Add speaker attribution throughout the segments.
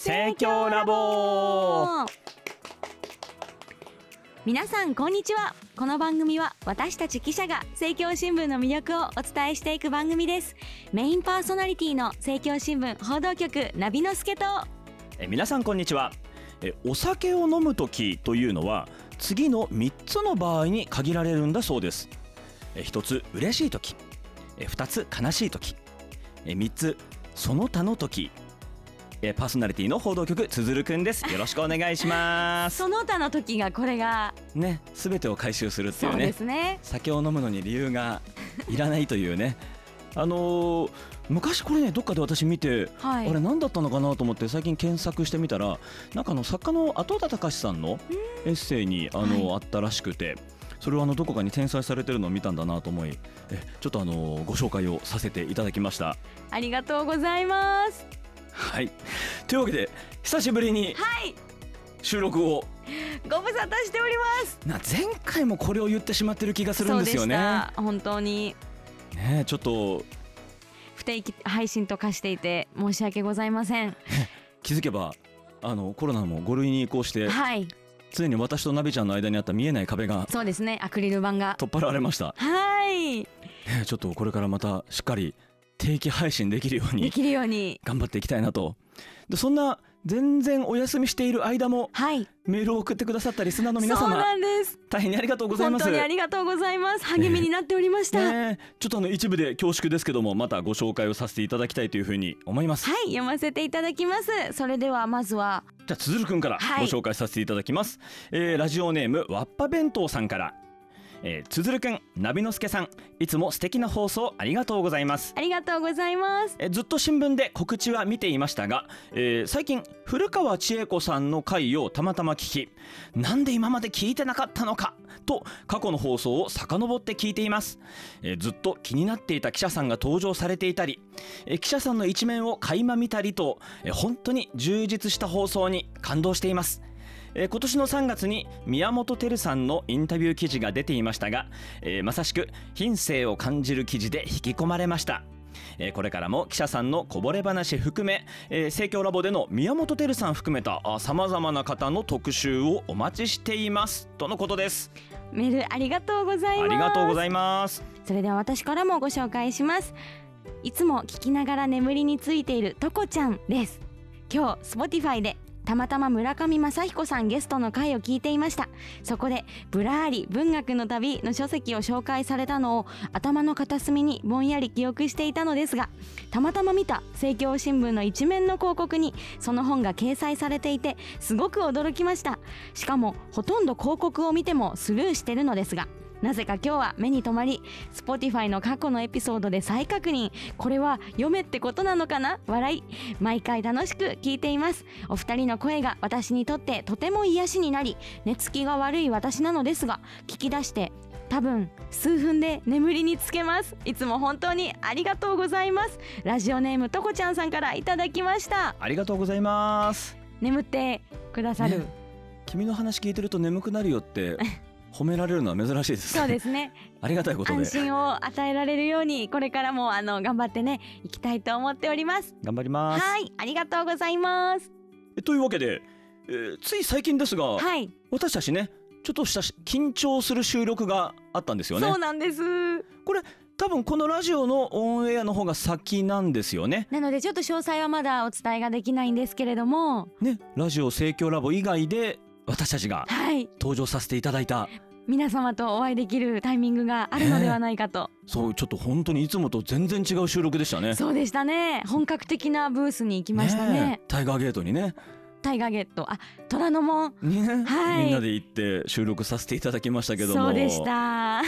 Speaker 1: 盛況ラボ。
Speaker 2: 皆さんこんにちは。この番組は私たち記者が政教新聞の魅力をお伝えしていく番組です。メインパーソナリティの政教新聞報道局ナビの助と。
Speaker 1: え皆さんこんにちは。えお酒を飲む時というのは次の3つの場合に限られるんだそうです。え1つ嬉しい時。え2つ悲しい時。え3つその他の時えパーソナリティの報道局つづるくんです。よろしくお願いします。
Speaker 2: その他の時がこれが
Speaker 1: ねすべてを回収するってい
Speaker 2: そう
Speaker 1: ね
Speaker 2: すね。
Speaker 1: 酒を飲むのに理由がいらないというね。あのー昔これねどっかで私見て
Speaker 2: はい。
Speaker 1: あれ何だったのかなと思って最近検索してみたらなんかあの作家の後田隆さんのエッセイにあの、
Speaker 2: は
Speaker 1: あったらしくてそれをあのどこかに転載されてるのを見たんだなと思いえちょっとあのご紹介をさせていただきました。
Speaker 2: ありがとうございます
Speaker 1: はい。というわけで久しぶりに
Speaker 2: はい。
Speaker 1: 収録を。
Speaker 2: ご無沙汰しております。
Speaker 1: な前回もこれを言ってしまってる気がするんですよね。
Speaker 2: 本当に。
Speaker 1: ねちょっと。
Speaker 2: 不定期配信と化していて申し訳ございません。
Speaker 1: 気づけばあのコロナも5類に移行して
Speaker 2: はい。
Speaker 1: 常に私とナビちゃんの間にあった見えない壁が
Speaker 2: そうですね。アクリル板が。
Speaker 1: 取っ払われました。
Speaker 2: はい。
Speaker 1: ねちょっとこれからまたしっかり定期配信できるように
Speaker 2: できるように。
Speaker 1: 頑張っていきたいなと。でそんな全然お休みしている間も
Speaker 2: はい。
Speaker 1: メールを送ってくださったリスナーの皆様
Speaker 2: なんです。
Speaker 1: 大変にありがとうございます。
Speaker 2: 本当にありがとうございます。励みになっておりました、
Speaker 1: ねえ。ちょっとあの一部で恐縮ですけどもまたご紹介をさせていただきたいというふうに思います。
Speaker 2: はい読ませていただきます。それではまずは
Speaker 1: じゃあつづるくんから
Speaker 2: はい。
Speaker 1: ご紹介させていただきます、えーラジオネームわっぱ弁当さんからえーつづるくんなびのすけさんいつも素敵な放送ありがとうございます。
Speaker 2: ありがとうございます。
Speaker 1: えずっと新聞で告知は見ていましたが、えー最近古川千恵子さんの回をたまたま聞きなんで今まで聞いてなかったのかと過去の放送を遡って聞いています、えーずっと気になっていた記者さんが登場されていたり、えー記者さんの一面を垣間見たりと、えー本当に充実した放送に感動していますえー今年の3月に宮本照さんのインタビュー記事が出ていましたが、えーまさしく品性を感じる記事で引き込まれました。えーこれからも記者さんのこぼれ話含め、えー、盛況ラボでの宮本照さん含めたさまざまな方の特集をお待ちしています。とのことです。
Speaker 2: メールありがとうございます。
Speaker 1: ありがとうございます。
Speaker 2: それでは私からもご紹介します。いつも聞きながら眠りについているとこちゃんです。今日 Spotify でたまたま村上正彦さんゲストの回を聞いていました。そこでブラーリ文学の旅の書籍を紹介されたのを頭の片隅にぼんやり記憶していたのですがたまたま見た政教新聞の一面の広告にその本が掲載されていてすごく驚きました。しかもほとんど広告を見てもスルーしてるのですがなぜか今日は目に留まり Spotify の過去のエピソードで再確認。これは読めってことなのかな？笑い。毎回楽しく聞いています。お二人の声が私にとってとても癒しになり寝つきが悪い私なのですが聞き出して多分数分で眠りにつけます。いつも本当にありがとうございます。ラジオネームとこちゃんさんからいただきました。
Speaker 1: ありがとうございます。
Speaker 2: 眠ってくださる、
Speaker 1: ね。君の話聞いてると眠くなるよって 褒められるのは珍しいです
Speaker 2: そうですね。
Speaker 1: ありがたいことで。
Speaker 2: 安心を与えられるようにこれからもあの頑張ってねいきたいと思っております。
Speaker 1: 頑張ります。
Speaker 2: はい。ありがとうございます。
Speaker 1: えというわけで、えーつい最近ですが、
Speaker 2: はい、
Speaker 1: 私たちねちょっとしたし緊張する収録があったんですよね。
Speaker 2: そうなんです。
Speaker 1: 多分このラジオのオンエアの方が先なんですよね。
Speaker 2: なのでちょっと詳細はまだお伝えができないんですけれども。
Speaker 1: ね、ラジオ盛況ラボ以外で私たちが
Speaker 2: はい。
Speaker 1: 登場させていただいた、
Speaker 2: 皆様とお会いできるタイミングがあるのではないかと、
Speaker 1: そうちょっと本当にいつもと全然違う収録でしたね。
Speaker 2: そうでしたね。本格的なブースに行きましたね。
Speaker 1: えタイガーゲートにね、
Speaker 2: タイガーゲット。あ虎ノ門。
Speaker 1: ね、
Speaker 2: はい。
Speaker 1: みんなで行って収録させていただきましたけども、
Speaker 2: そうでした。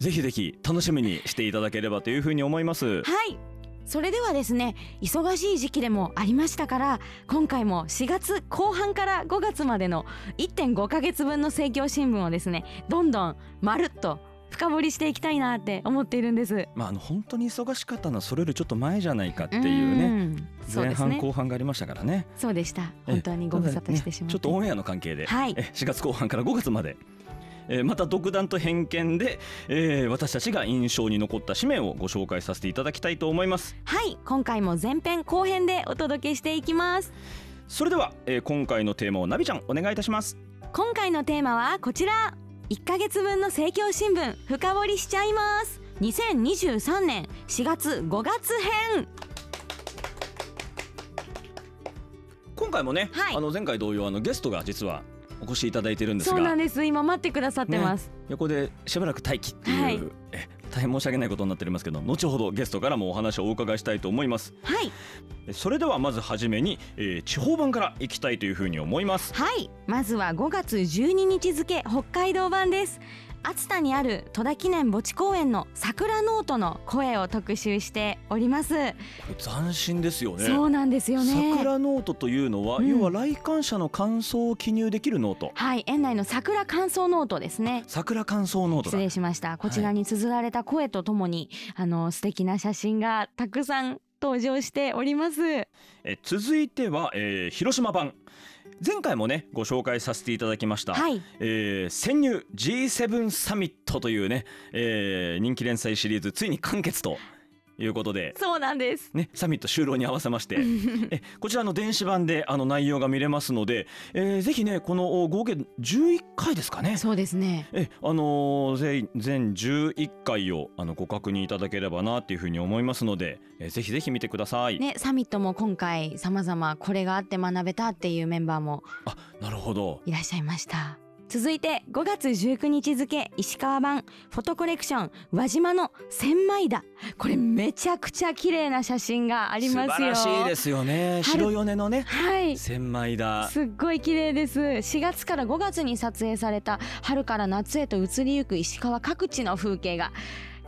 Speaker 1: ぜひぜひ楽しみにしていただければというふうに思います。
Speaker 2: はいそれではですね忙しい時期でもありましたから今回も4月後半から5月までの1.5ヶ月分の政教新聞をですねどんどんまるっと深掘りしていきたいなって思っているんです。
Speaker 1: まああの本当に忙しかったのはそれよりちょっと前じゃないかっていうね。
Speaker 2: うんそう
Speaker 1: 前半
Speaker 2: ですね
Speaker 1: 後半がありましたからね。
Speaker 2: そうでした
Speaker 1: え
Speaker 2: 本当にご無沙汰してしまって、
Speaker 1: ちょっとオンエアの関係で、
Speaker 2: はい
Speaker 1: え4月後半から5月まで、えーまた独断と偏見で、えー私たちが印象に残った紙面をご紹介させていただきたいと思います。
Speaker 2: はい今回も前編後編でお届けしていきます。
Speaker 1: それでは、えー今回のテーマをナビちゃんお願いいたします。
Speaker 2: 今回のテーマはこちら。1ヶ月分の政教新聞深掘りしちゃいます。2023年4月5月編。
Speaker 1: 今回もね、
Speaker 2: はい。
Speaker 1: あの前回同様あのゲストが実はお越しいただいてるんですが。
Speaker 2: そうなんです。今待ってくださってます、
Speaker 1: 横でしばらく待機っていう、
Speaker 2: はい。
Speaker 1: え大変申し訳ないことになっておりますけど後ほどゲストからもお話をお伺いしたいと思います。
Speaker 2: はい。
Speaker 1: えそれではまずはじめに、えー地方版からいきたいというふうに思います。
Speaker 2: はい。まずは5月12日付北海道版です厚田にある戸田記念墓地公園の桜ノートの声を特集しております、
Speaker 1: 斬新ですよね。
Speaker 2: そうなんですよね。
Speaker 1: 桜ノートというのは、
Speaker 2: うん。
Speaker 1: 要は来館者の感想を記入できるノート。
Speaker 2: はい園内の桜感想ノートですね。
Speaker 1: 桜感想ノートだ。
Speaker 2: 失礼しました。こちらに綴られた声とともに、あの素敵な写真がたくさん登場しております。
Speaker 1: え続いては、えー広島版前回もねご紹介させていただきました、
Speaker 2: はい。
Speaker 1: えー潜入 G7 サミットというね、えー人気連載シリーズついに完結ということで。
Speaker 2: そうなんです。
Speaker 1: ね、サミット終了に合わせまして。えこちらの電子版であの内容が見れますので、えーぜひねこのお合計11回ですかね。
Speaker 2: そうですね。
Speaker 1: えあのー全全11回をあのご確認いただければなっていうふうに思いますので、えーぜひぜひ見てください。
Speaker 2: ねサミットも今回様々これがあって学べたっていうメンバーも
Speaker 1: あなるほど。
Speaker 2: いらっしゃいました続いて5月19日付石川版フォトコレクション輪島の千枚田。これめちゃくちゃ綺麗な写真がありますよ。
Speaker 1: 素晴らしいですよね。
Speaker 2: 春
Speaker 1: 白米のね
Speaker 2: はい。
Speaker 1: 千枚田。
Speaker 2: すっごい綺麗です。4月から5月に撮影された春から夏へと移りゆく石川各地の風景が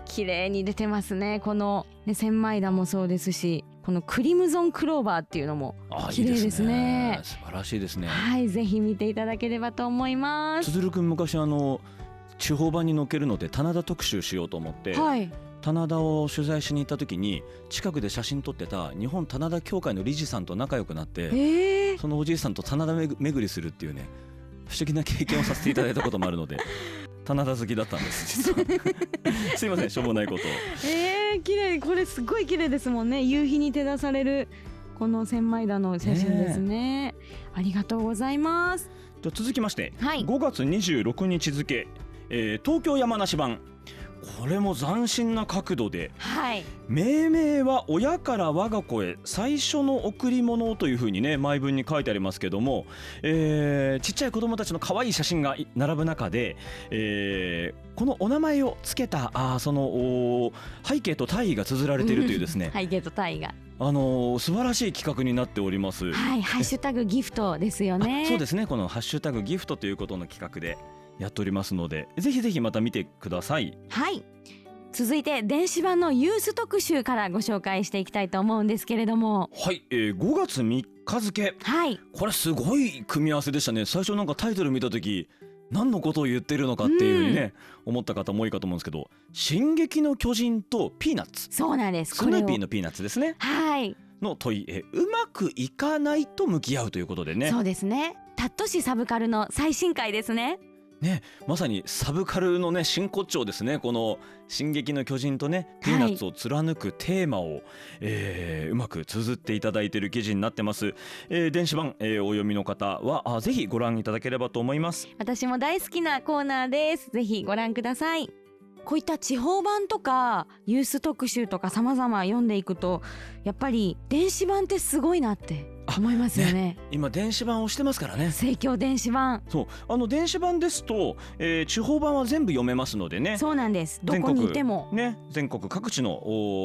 Speaker 2: 綺麗に出てますね。この、ね、千枚田もそうですしこのクリムゾンクローバーっていうのも
Speaker 1: あ
Speaker 2: 綺麗ですね。
Speaker 1: 素晴らしいですね。
Speaker 2: はいぜひ見ていただければと思います。
Speaker 1: つづるくん昔あの地方版に載っけるので棚田特集しようと思って、
Speaker 2: はい。
Speaker 1: 棚田を取材しに行った時に近くで写真撮ってた日本棚田協会の理事さんと仲良くなって
Speaker 2: え。ー、
Speaker 1: そのおじいさんと棚田めぐ巡りするっていうね不思議な経験をさせていただいたこともあるので棚田好きだったんです実は。すいませんしょうもないことを。
Speaker 2: えー、綺麗これすごい綺麗ですもんね。夕日に照らされるこの千枚田の写真ですね。ありがとうございます。
Speaker 1: じゃあ続きまして
Speaker 2: はい。
Speaker 1: 5月26日付、えー東京山梨版これも斬新な角度で
Speaker 2: はい。
Speaker 1: 命名は親から我が子へ最初の贈り物というふうにね前文に書いてありますけども、えーちっちゃい子供たちの可愛い写真がい並ぶ中で、えーこのお名前を付けたあーその背景と大意が綴られているというですね、
Speaker 2: 背景とタイが。
Speaker 1: あのー素晴らしい企画になっております。
Speaker 2: はいハッシュタグギフトですよね。
Speaker 1: あそうですね。この「ハッシュタグギフト」ということの企画でやっておりますのでぜひぜひまた見てください。
Speaker 2: はい。続いて電子版のユース特集からご紹介していきたいと思うんですけれども。
Speaker 1: はい、えー5月3日付。
Speaker 2: はい。
Speaker 1: これすごい組み合わせでしたね。最初なんかタイトル見た時何のことを言ってるのかっていうふうにね、思った方も多いかと思うんですけど「進撃の巨人」と「ピーナッツ」
Speaker 2: そうなんです。
Speaker 1: スヌーピー
Speaker 2: を
Speaker 1: のピーナッツですね。
Speaker 2: はい、
Speaker 1: の問い、えーうまくいかないと向き合うということでね。
Speaker 2: そうですね。タット市サブカルの最新回ですね
Speaker 1: ねまさにサブカルのね真骨頂ですね。この「進撃の巨人」とねピーナッツを貫くテーマを、えーうまく綴っていただいている記事になってます、えー電子版、えーお読みの方はあぜひご覧いただければと思います。
Speaker 2: 私も大好きなコーナーです。ぜひご覧ください。こういった地方版とかユース特集とか様々読んでいくとやっぱり電子版ってすごいなって思いますよね。
Speaker 1: 今電子版をしてますからね。
Speaker 2: 盛況電子版。
Speaker 1: そう。あの電子版ですと、えー地方版は全部読めますのでね。
Speaker 2: そうなんです。どこにいても。
Speaker 1: ね、全国各地の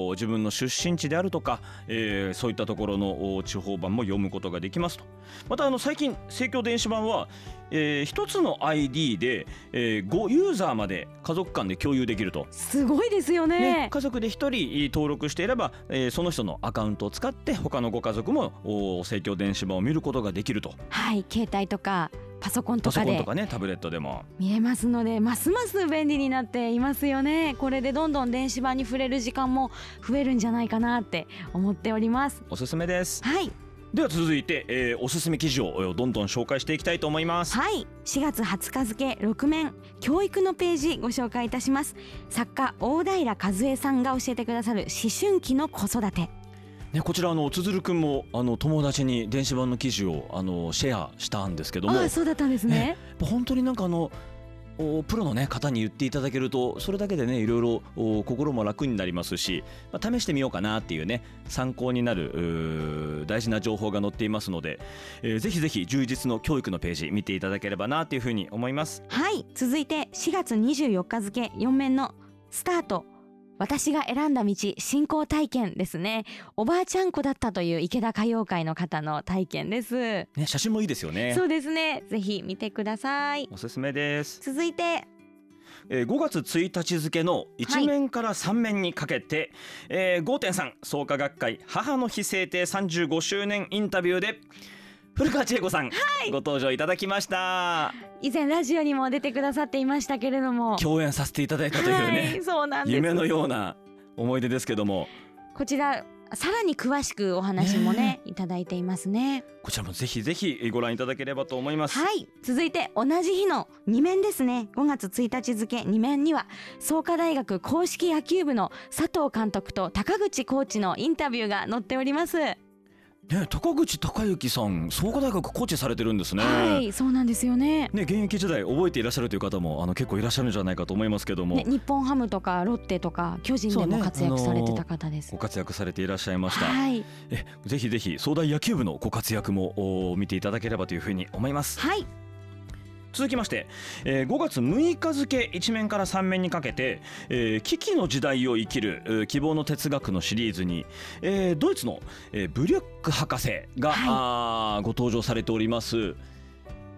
Speaker 1: お自分の出身地であるとか、えーそういったところのお地方版も読むことができますと。またあの最近盛況電子版は、えー一つの ID で、えー5ユーザーまで家族間で共有できると。
Speaker 2: すごいですよね
Speaker 1: ね、家族で1人登録していれば、えーその人のアカウントを使って他のご家族もお盛況電子版を見ることができると
Speaker 2: はい携帯とかパソコンと
Speaker 1: パソ
Speaker 2: かで
Speaker 1: コンとかねタブレットでも
Speaker 2: 見れますのでますます便利になっていますよねこれでどんどん電子版に触れる時間も増えるんじゃないかなって思っております
Speaker 1: おすすめです。
Speaker 2: はい
Speaker 1: では続いて、えーおすすめ記事をえーどんどん紹介していきたいと思います。
Speaker 2: はい。4月20日付6面教育のページご紹介いたします。作家大平和恵さんが教えてくださる思春期の子育て。
Speaker 1: ね、こちらあのつづるくんもあの友達に電子版の記事をあのシェアしたんですけども。
Speaker 2: ああそうだったんですね。
Speaker 1: 本当になんかあのおプロの、ね、方に言っていただけるとそれだけでねいろいろ心も楽になりますし、まあ、試してみようかなっていうね参考になる大事な情報が載っていますので、えーぜひぜひ充実の教育のページ見ていただければなというふうに思います。
Speaker 2: はい続いて4月24日付4面のスタート私が選んだ道進行体験ですね。おばあちゃん子だったという池田歌謡会の方の体験です。
Speaker 1: ね、写真もいいですよね。
Speaker 2: そうですね。ぜひ見てください。
Speaker 1: おすすめです、
Speaker 2: 続いて。
Speaker 1: えー5月1日付の1面から3面にかけて、えー5.3創価学会母の日制定35周年インタビューで古川千恵子さん、ご登場いただきました。
Speaker 2: 以前ラジオにも出てくださっていましたけれども。
Speaker 1: 共演させていただいたという
Speaker 2: は
Speaker 1: ね
Speaker 2: い、そうなんです。
Speaker 1: 夢のような思い出ですけども。
Speaker 2: こちらさらに詳しくお話もねいただいていますね。
Speaker 1: こちらもぜひぜひご覧いただければと思います、
Speaker 2: はい。続いて同じ日の2面ですね5月1日付2面には創価大学公式野球部の佐藤監督と高口コーチのインタビューが載っております、
Speaker 1: ね、高口孝之さん創価大学コーチされてるんですね、
Speaker 2: はいそうなんですよね。
Speaker 1: ね現役時代覚えていらっしゃるという方もあの結構いらっしゃるんじゃないかと思いますけども、
Speaker 2: ね日本ハムとかロッテとか巨人でも活躍されてた方です、
Speaker 1: ご活躍されていらっしゃいました、
Speaker 2: はい。
Speaker 1: えぜひぜひ総大野球部のご活躍もお見ていただければというふうに思います。
Speaker 2: はい
Speaker 1: 続きまして、えー5月6日付1面から3面にかけて、えー危機の時代を生きるえー希望の哲学のシリーズに、えードイツの、えーブリュック博士が、
Speaker 2: はい
Speaker 1: あーご登場されております。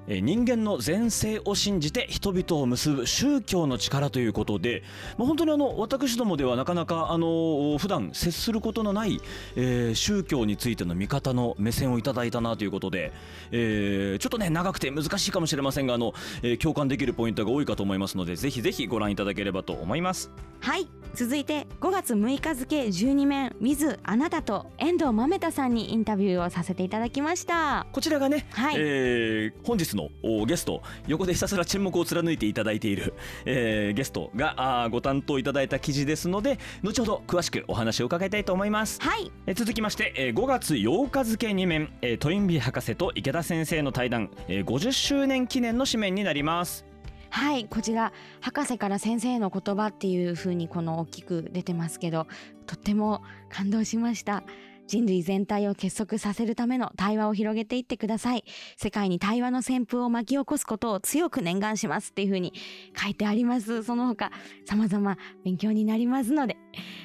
Speaker 1: 人間の前世を信じて人々を結ぶ宗教の力ということで、まあ、本当にあの私どもではなかなかあの普段接することのない、えー宗教についての見方の目線をいただいたなということで、えーちょっとね長くて難しいかもしれませんがあの、えー共感できるポイントが多いかと思いますのでぜひぜひご覧いただければと思います。
Speaker 2: はい続いて5月6日付12面 with あなたと遠藤豆太さんにインタビューをさせていただきました
Speaker 1: こちらがね、
Speaker 2: はい
Speaker 1: えー本日のおゲスト横でひたすら沈黙を貫いていただいている、えーゲストがあーご担当いただいた記事ですので後ほど詳しくお話を伺いたいと思います。
Speaker 2: はい
Speaker 1: えー続きまして、えー5月8日付2面、えートインビー博士と池田先生の対談、えー50周年記念の紙面になります。
Speaker 2: はいこちら博士から先生の言葉っていう風にこの大きく出てますけどとっても感動しました。人類全体を結束させるための対話を広げていってください。世界に対話の旋風を巻き起こすことを強く念願しますっていう風に書いてあります。その他様々勉強になりますので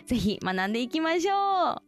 Speaker 2: ぜひ学んでいきましょう。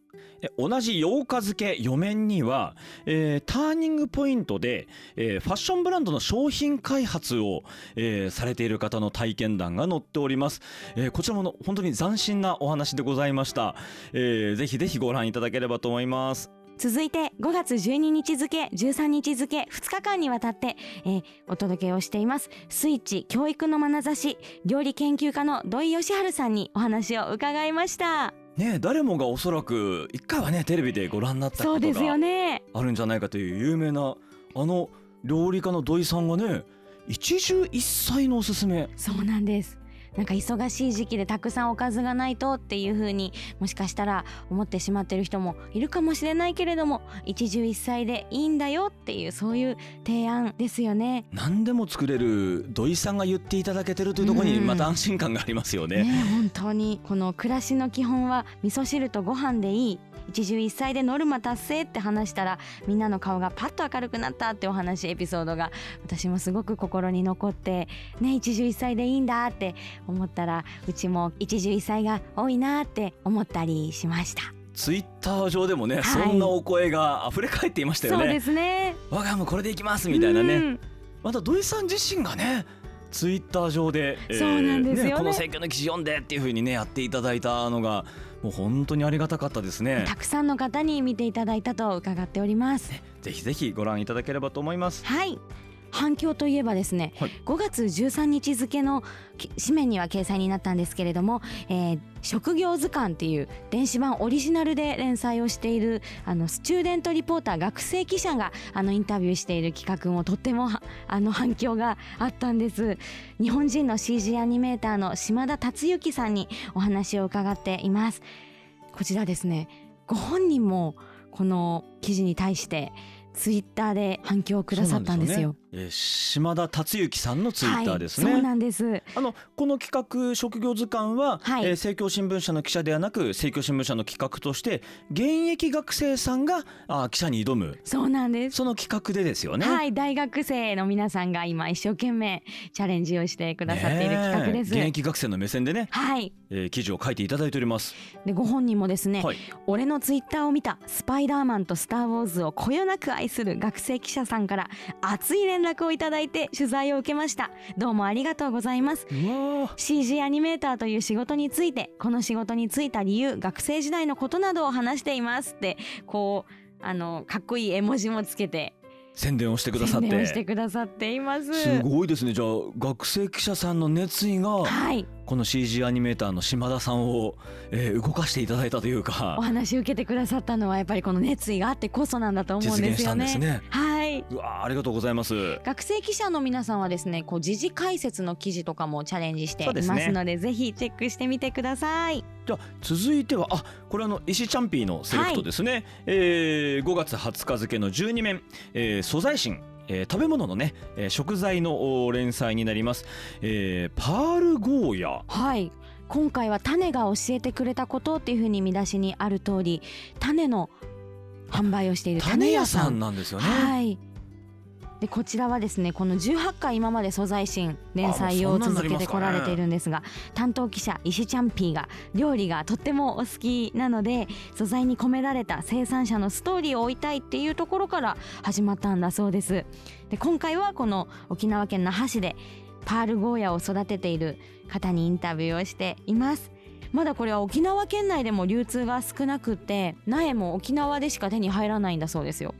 Speaker 1: 同じ8日付4面には、えーターニングポイントで、えーファッションブランドの商品開発を、えーされている方の体験談が載っております、えーこちらもの本当に斬新なお話でございました、えーぜひぜひご覧いただければと思います。
Speaker 2: 続いて5月12日付13日付2日間にわたって、えーお届けをしています。スイッチ教育の眼差し料理研究家の土井善晴さんにお話を伺いました。
Speaker 1: ねえ誰もがおそらく一回はねテレビでご覧になったことが
Speaker 2: ね。
Speaker 1: あるんじゃないかという有名なあの料理家の土井さんがね一汁一菜のおすすめ。
Speaker 2: そうなんですなんか忙しい時期でたくさんおかずがないとっていう風にもしかしたら思ってしまってる人もいるかもしれないけれども一汁一菜でいいんだよっていうそういう提案ですよね。
Speaker 1: 何でも作れる土井さんが言っていただけてるというところに
Speaker 2: うん。
Speaker 1: また安心感がありますよね。
Speaker 2: ね本当にこの暮らしの基本は味噌汁とご飯でいい一汁一菜でノルマ達成って話したらみんなの顔がパッと明るくなったってお話エピソードが私もすごく心に残ってね一汁一菜でいいんだって思ったらうちも一汁一菜が多いなって思ったりしました
Speaker 1: ツイッター上でもね、
Speaker 2: はい
Speaker 1: そんなお声が溢れ返っていましたよね。
Speaker 2: そうですね
Speaker 1: 我が家もこれでいきますみたいなね。
Speaker 2: うん
Speaker 1: また土井さん自身がね。ツイッター上で、
Speaker 2: そうなんですよね
Speaker 1: この選挙の記事読んでっていう風にねやっていただいたのがもう本当にありがたかったですね。
Speaker 2: たくさんの方に見ていただいたと伺っております。
Speaker 1: ぜひぜひご覧いただければと思います。
Speaker 2: はい反響といえばですね、
Speaker 1: はい。
Speaker 2: 5月13日付のき紙面には掲載になったんですけれども、えー職業図鑑っていう電子版オリジナルで連載をしているあのスチューデントリポーター学生記者があのインタビューしている企画もとってもは あの反響があったんです。日本人の CG アニメーターの島田達之さんにお話を伺っています。こちらですねご本人もこの記事に対してツイッターで反響をくださったんですよ。
Speaker 1: えー島田達之さんのツイッターですね、
Speaker 2: はい、そうなんです。
Speaker 1: あのこの企画職業図鑑は、
Speaker 2: はい
Speaker 1: えー政教新聞社の記者ではなく政教新聞社の企画として現役学生さんがあ記者に挑む
Speaker 2: そうなんです。
Speaker 1: その企画でですよね。
Speaker 2: はい、大学生の皆さんが今一生懸命チャレンジをしてくださっている企画です。
Speaker 1: 現役学生の目線でね、
Speaker 2: はい。
Speaker 1: えー記事を書いていただいております。
Speaker 2: でご本人もですね、
Speaker 1: はい
Speaker 2: 俺のツイッターを見たスパイダーマンとスターウォーズをこよなく愛する学生記者さんから熱い連絡をいただいて取材を受けました。どうもありがとうございます。CG アニメーターという仕事についてこの仕事に就いた理由学生時代のことなどを話していますってこうあのかっこいい絵文字もつけて
Speaker 1: 宣伝をしてくださっ
Speaker 2: 宣伝をして
Speaker 1: て。
Speaker 2: くださっています。
Speaker 1: すごいですねじゃあ学生記者さんの熱意が
Speaker 2: はい
Speaker 1: この CG アニメーターの島田さんを、えー動かしていただいたという
Speaker 2: お
Speaker 1: か
Speaker 2: 話受けてくださったのはやっぱりこの熱意があってこそなんだと思うん
Speaker 1: 実現した
Speaker 2: ですよね。
Speaker 1: んですね。
Speaker 2: はい。
Speaker 1: うわーありがとうございます。
Speaker 2: 学生記者の皆さんはですね、こう時事解説の記事とかもチャレンジしていま
Speaker 1: す
Speaker 2: ので、ぜひチェックしてみてください。
Speaker 1: じゃあ続いてはあこれあの石チャンピーのセレクトですね、えー5月20日付の12面、えー素材新。えー食べ物のね、えー食材のお連載になります、えーパールゴーヤ
Speaker 2: はい。今回は種が教えてくれたことっていうふうに見出しにある通り、種の販売をしている
Speaker 1: 種屋さんなんですよね、
Speaker 2: はい。でこちらはですねこの18回今まで素材新連載を続けてこられているんですが担当記者石ちゃんピーが料理がとってもお好きなので素材に込められた生産者のストーリーを追いたいっていうところから始まったんだそうです。で今回はこの沖縄県那覇市でパールゴーヤを育てている方にインタビューをしています。まだこれは沖縄県内でも流通が少なくって苗も沖縄でしか手に入らないんだそうですよ。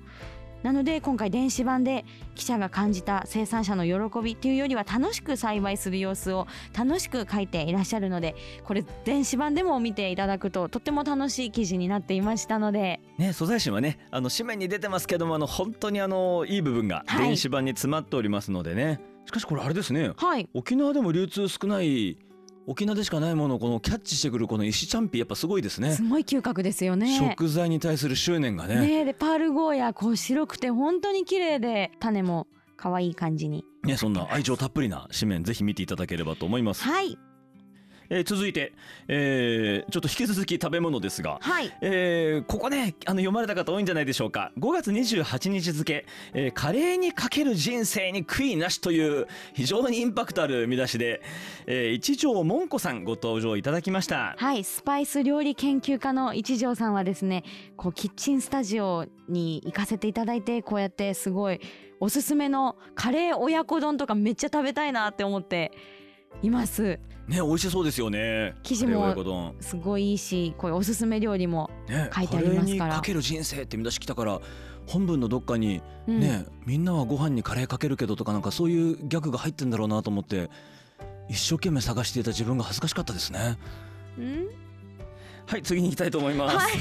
Speaker 2: なので今回電子版で記者が感じた生産者の喜びっていうよりは楽しく栽培する様子を楽しく書いていらっしゃるのでこれ電子版でも見ていただくととっても楽しい記事になっていましたので。
Speaker 1: ね素材新はねあの紙面に出てますけどもあの本当にあのいい部分が
Speaker 2: はい。
Speaker 1: 電子版に詰まっておりますのでね、しかしこれあれですね。
Speaker 2: はい。
Speaker 1: 沖縄でも流通少ない沖縄でしかないものをこのキャッチしてくるこの石チャンピーやっぱすごいですね。
Speaker 2: すごい嗅覚ですよね。
Speaker 1: 食材に対する執念がね。
Speaker 2: ねでパールゴーヤこう白くて本当に綺麗で種も可愛い感じに。
Speaker 1: ねそんな愛情たっぷりな紙面ぜひ見ていただければと思います、
Speaker 2: はい
Speaker 1: えー続いて、えーちょっと引き続き食べ物ですが
Speaker 2: はい。
Speaker 1: えーここねあの読まれた方多いんじゃないでしょうか。5月28日付、えーカレーにかける人生に悔いなし」という非常にインパクトある見出しで、えー一条もんこさんご登場いただきました。
Speaker 2: はいスパイス料理研究家の一条さんはですねこうキッチンスタジオに行かせていただいてこうやってすごいおすすめのカレー親子丼とかめっちゃ食べたいなって思っています
Speaker 1: ね美味しそうですよね。
Speaker 2: 生地もすごいいいしこういうおすすめ料理も、
Speaker 1: ね
Speaker 2: 書いてありますから。
Speaker 1: カレーにかける人生って見出し来たから本文のどっかに
Speaker 2: うん。
Speaker 1: ね、みんなはご飯にカレーかけるけどとかなんかそういうギャグが入ってんだろうなと思って一生懸命探していた自分が恥ずかしかったですね。
Speaker 2: うん？
Speaker 1: はい次に行きたいと思います、
Speaker 2: はい。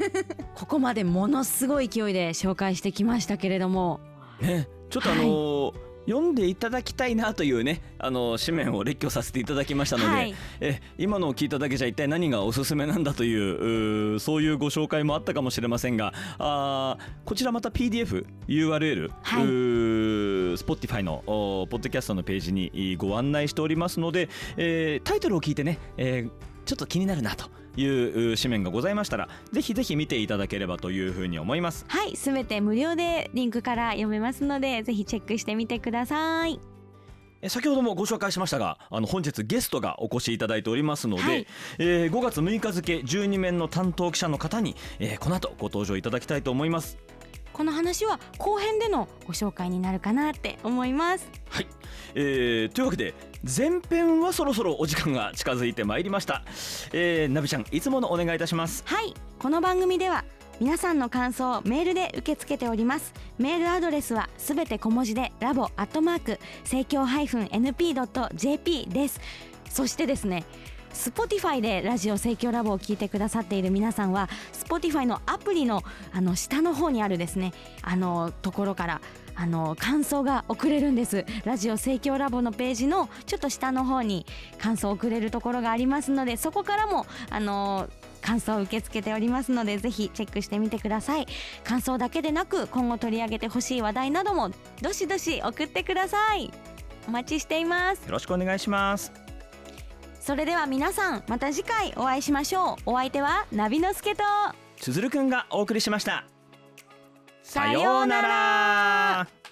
Speaker 2: ここまでものすごい勢いで紹介してきましたけれども。
Speaker 1: ね、ちょっとあのー読んでいただきたいなというね、あのー紙面を列挙させていただきましたので、
Speaker 2: はい。
Speaker 1: え今のを聞いただけじゃ一体何がおすすめなんだというそういうご紹介もあったかもしれませんがあーこちらまた PDF、URL、
Speaker 2: はい。
Speaker 1: Spotify のおポッドキャストのページにご案内しておりますので、えータイトルを聞いてね、えーちょっと気になるなというう紙面がございましたらぜひぜひ見ていただければというふうに思います。
Speaker 2: はいすべて無料でリンクから読めますのでぜひチェックしてみてください
Speaker 1: え先ほどもご紹介しましたがあの本日ゲストがお越しいただいておりますので、
Speaker 2: はい
Speaker 1: えー5月6日付12面の担当記者の方に、えーこの後ご登場いただきたいと思います。
Speaker 2: この話は後編でのご紹介になるかなって思います。
Speaker 1: はい、えーというわけで前編はそろそろお時間が近づいてまいりました、えー、ナビちゃんいつものお願いいたします。
Speaker 2: はい。この番組では皆さんの感想をメールで受け付けております。メールアドレスはすべて小文字でラボアットマーク生協 -np.jp です。そしてですね Spotify でラジオ盛況ラボを聞いてくださっている皆さんは Spotify のアプリのあの下の方にあるですねあのところからあの感想が送れるんです。ラジオ盛況ラボのページのちょっと下の方に感想を送れるところがありますのでそこからもあの感想を受け付けておりますのでぜひチェックしてみてください。感想だけでなく今後取り上げてほしい話題などもどしどし送ってください。お待ちしています。
Speaker 1: よろしくお願いします。
Speaker 2: それでは皆さんまた次回お会いしましょう。お相手はナビのすけと。
Speaker 1: つづるくんがお送りしました。
Speaker 2: さようなら。
Speaker 1: さようなら